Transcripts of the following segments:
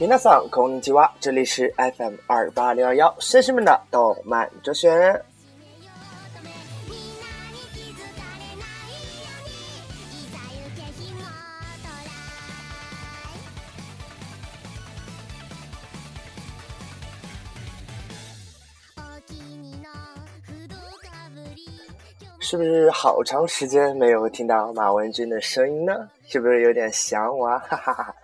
皆さんこんにちは，这里是 FM 二八零二幺绅士们的动漫哲学。是不是好长时间没有听到马文君的声音呢？是不是有点想我？哈哈哈！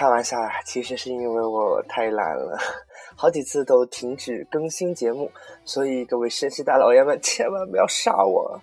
开玩笑啊，其实是因为我太懒了，好几次都停止更新节目，所以各位绅士大老爷们千万不要杀我。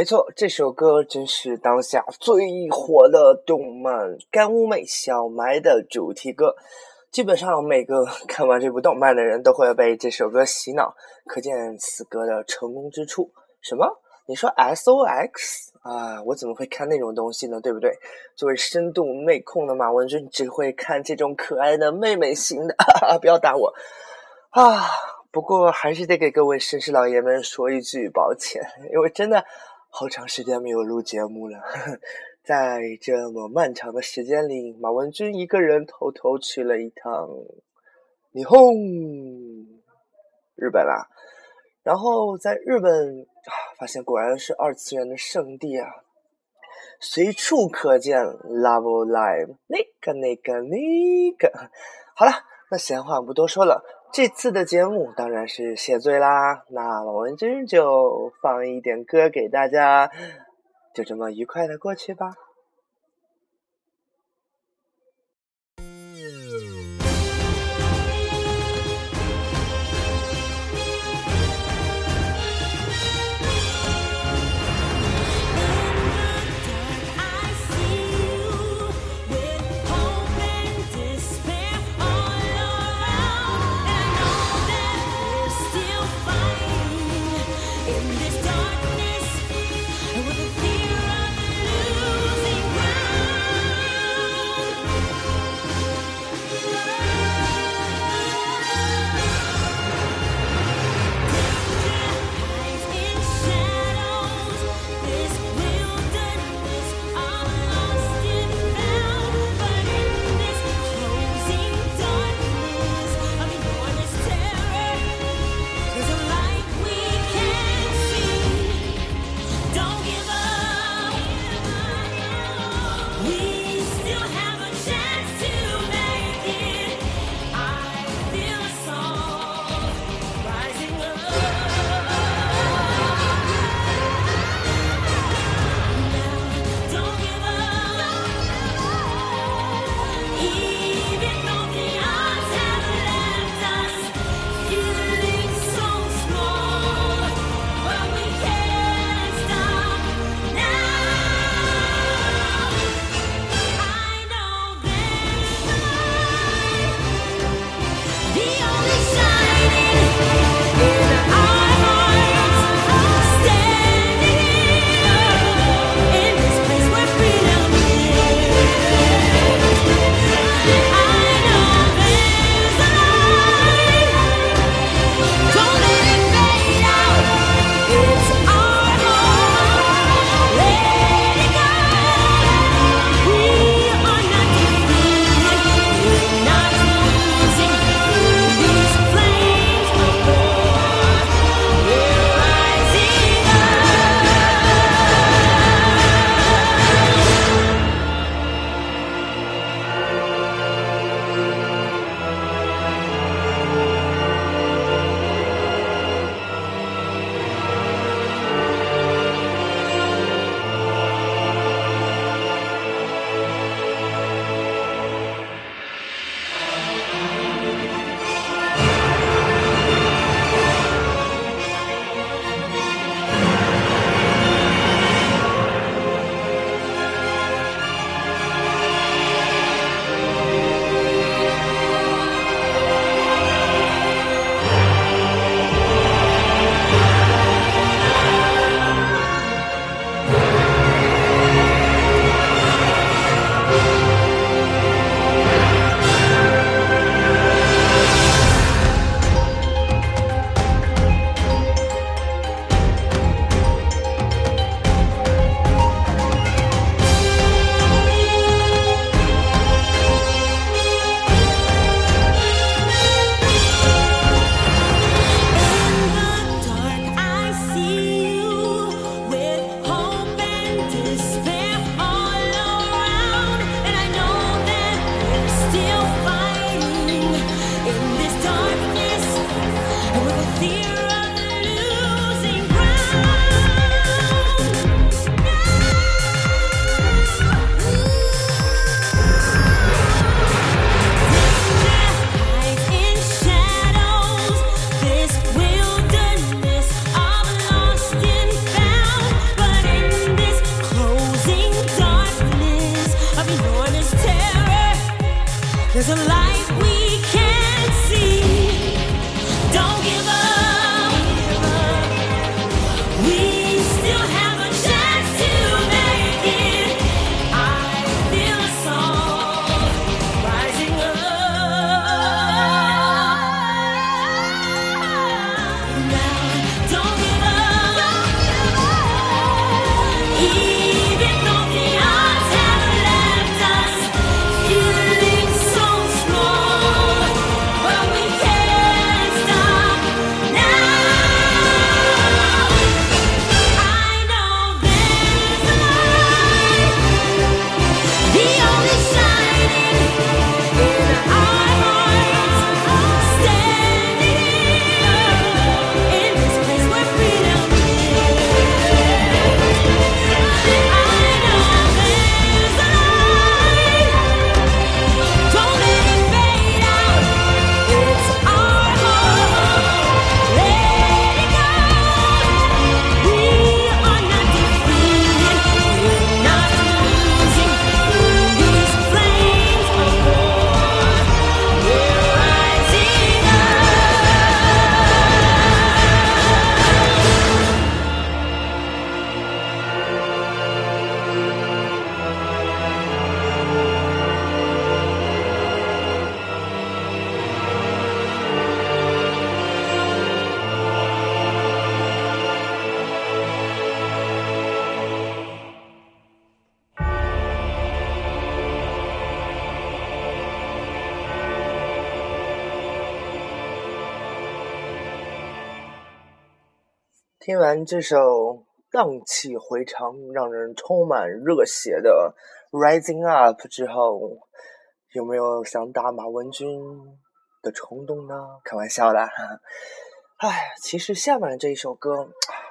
没错，这首歌真是当下最火的动漫《干物妹小埋》的主题歌。基本上每个看完这部动漫的人都会被这首歌洗脑，可见此歌的成功之处。什么？你说 S O X 啊？我怎么会看那种东西呢？对不对？作为深度妹控的马文君，只会看这种可爱的妹妹型的。哈哈不要打我啊！不过还是得给各位绅士老爷们说一句抱歉，因为真的。好长时间没有录节目了，在这么漫长的时间里，马文君一个人偷偷去了一趟霓虹日本啦。然后在日本啊，发现果然是二次元的圣地啊，随处可见 Love Live 那个那个那个。好了，那闲话不多说了。这次的节目当然是谢罪啦，那王文君就放一点歌给大家，就这么愉快的过去吧。听完这首荡气回肠、让人充满热血的《Rising Up》之后，有没有想打马文君的冲动呢？开玩笑啦！唉，其实下面这一首歌，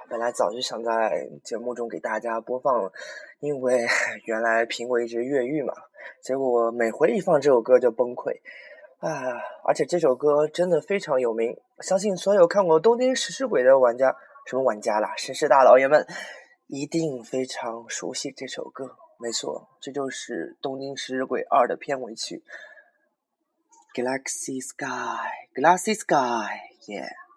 本来早就想在节目中给大家播放了，因为 原来苹果一直越狱嘛，结果每回一放这首歌就崩溃。啊！而且这首歌真的非常有名，相信所有看过《东京食尸鬼》的玩家。什么玩家啦，绅士大老爷们一定非常熟悉这首歌。没错，这就是《东京食尸鬼二》的片尾曲，《Galaxy Sky》，《Galaxy Sky》，Yeah。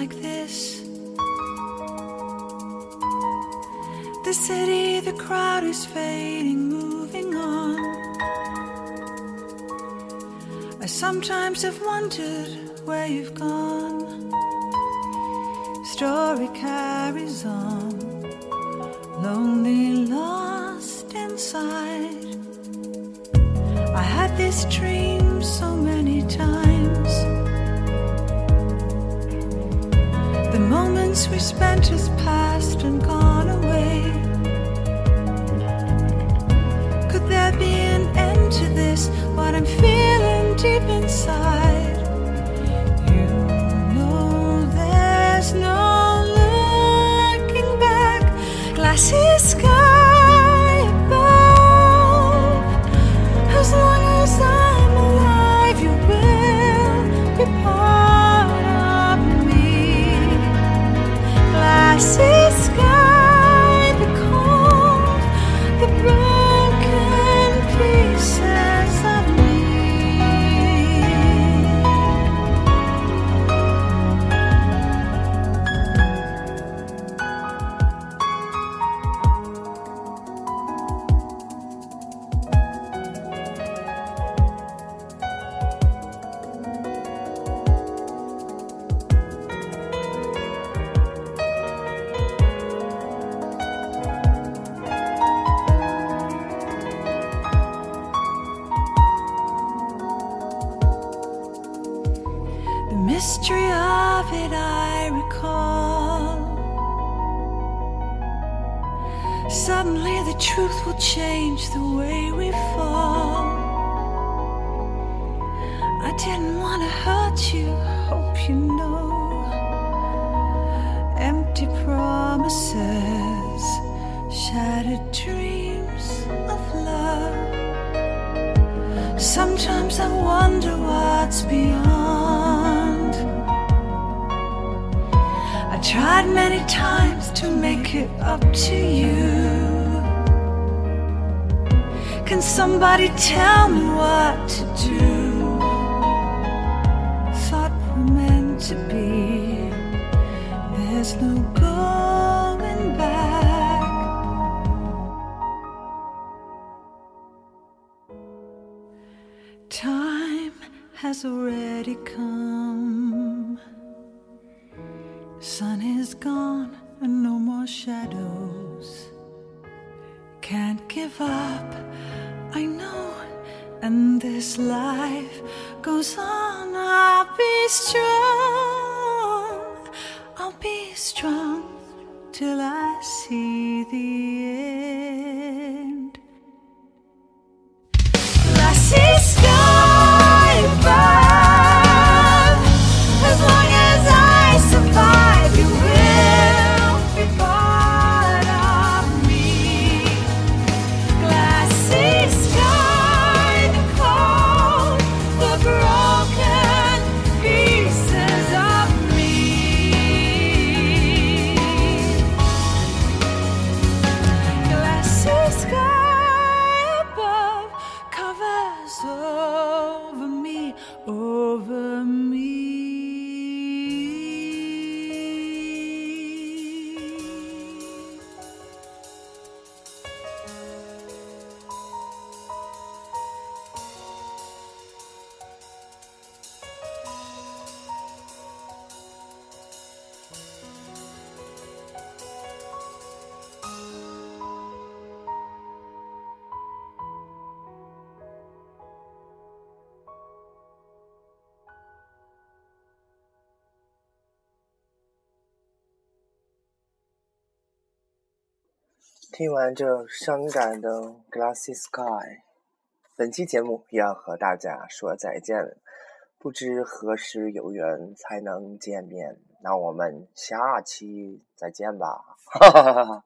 Like this? The city, the crowd is fading, moving on. I sometimes have wondered where you've gone. Story carries on, lonely, lost inside. I had this dream so many times. Moments we spent has passed and gone away. Could there be an end to this? What I'm feeling deep inside. Shattered dreams of love. Sometimes I wonder what's beyond. I tried many times to make it up to you. Can somebody tell me what to do? Has already come. Sun is gone and no more shadows. Can't give up, I know. And this life goes on. I'll be strong. I'll be strong till I see the end. 听完这伤感的《Glassy Sky》，本期节目要和大家说再见了。不知何时有缘才能见面，那我们下期再见吧。哈哈哈哈。